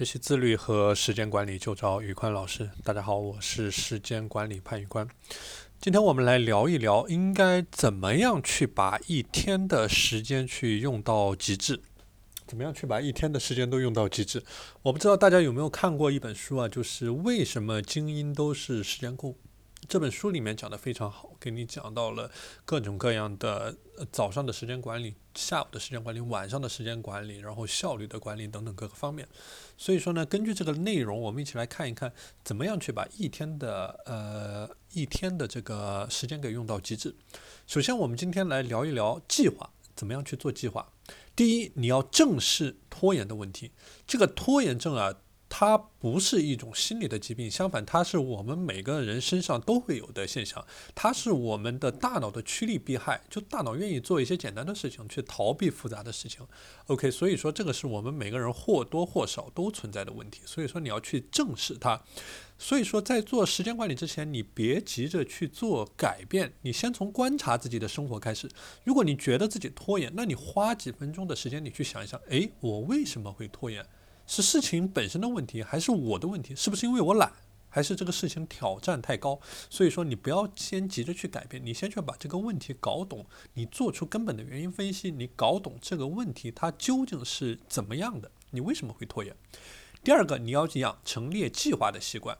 学习自律和时间管理就找宇宽老师。大家好，我是时间管理潘宇宽。今天我们来聊一聊，应该怎么样去把一天的时间去用到极致？怎么样去把一天的时间都用到极致？我不知道大家有没有看过一本书啊，就是为什么精英都是时间控。这本书里面讲的非常好，给你讲到了各种各样的早上的时间管理、下午的时间管理、晚上的时间管理，然后效率的管理等等各个方面。所以说呢，根据这个内容，我们一起来看一看，怎么样去把一天的呃一天的这个时间给用到极致。首先，我们今天来聊一聊计划，怎么样去做计划。第一，你要正视拖延的问题。这个拖延症啊。它不是一种心理的疾病，相反，它是我们每个人身上都会有的现象。它是我们的大脑的趋利避害，就大脑愿意做一些简单的事情，去逃避复杂的事情。OK，所以说这个是我们每个人或多或少都存在的问题。所以说你要去正视它。所以说在做时间管理之前，你别急着去做改变，你先从观察自己的生活开始。如果你觉得自己拖延，那你花几分钟的时间，你去想一想，诶，我为什么会拖延？是事情本身的问题，还是我的问题？是不是因为我懒，还是这个事情挑战太高？所以说，你不要先急着去改变，你先去把这个问题搞懂，你做出根本的原因分析，你搞懂这个问题它究竟是怎么样的，你为什么会拖延？第二个，你要养成列计划的习惯。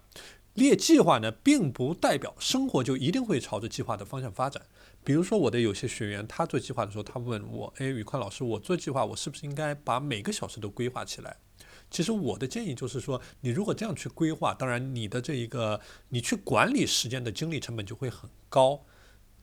列计划呢，并不代表生活就一定会朝着计划的方向发展。比如说，我的有些学员，他做计划的时候，他问我：“哎，宇宽老师，我做计划，我是不是应该把每个小时都规划起来？”其实我的建议就是说，你如果这样去规划，当然你的这一个你去管理时间的精力成本就会很高，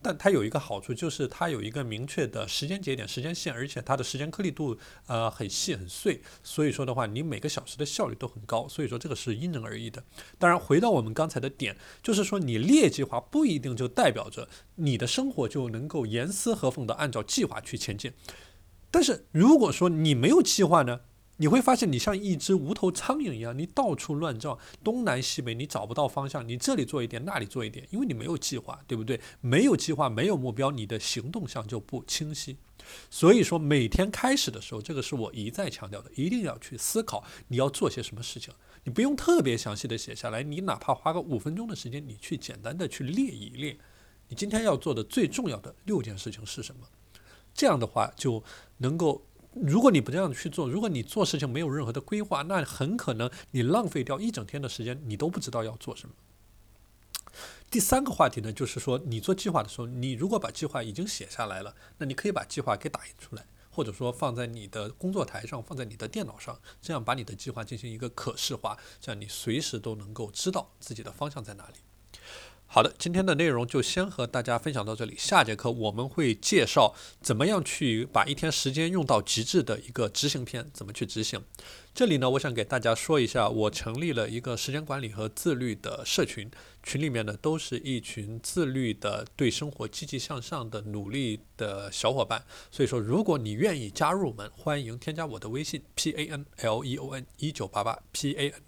但它有一个好处就是它有一个明确的时间节点、时间线，而且它的时间颗粒度呃很细很碎，所以说的话，你每个小时的效率都很高。所以说这个是因人而异的。当然，回到我们刚才的点，就是说你列计划不一定就代表着你的生活就能够严丝合缝的按照计划去前进。但是如果说你没有计划呢？你会发现，你像一只无头苍蝇一样，你到处乱撞，东南西北，你找不到方向。你这里做一点，那里做一点，因为你没有计划，对不对？没有计划，没有目标，你的行动上就不清晰。所以说，每天开始的时候，这个是我一再强调的，一定要去思考你要做些什么事情。你不用特别详细的写下来，你哪怕花个五分钟的时间，你去简单的去列一列，你今天要做的最重要的六件事情是什么？这样的话就能够。如果你不这样去做，如果你做事情没有任何的规划，那很可能你浪费掉一整天的时间，你都不知道要做什么。第三个话题呢，就是说你做计划的时候，你如果把计划已经写下来了，那你可以把计划给打印出来，或者说放在你的工作台上，放在你的电脑上，这样把你的计划进行一个可视化，这样你随时都能够知道自己的方向在哪里。好的，今天的内容就先和大家分享到这里。下节课我们会介绍怎么样去把一天时间用到极致的一个执行篇，怎么去执行。这里呢，我想给大家说一下，我成立了一个时间管理和自律的社群，群里面呢都是一群自律的、对生活积极向上的、努力的小伙伴。所以说，如果你愿意加入我们，欢迎添加我的微信 p a n l e o n 一九八八 p a n。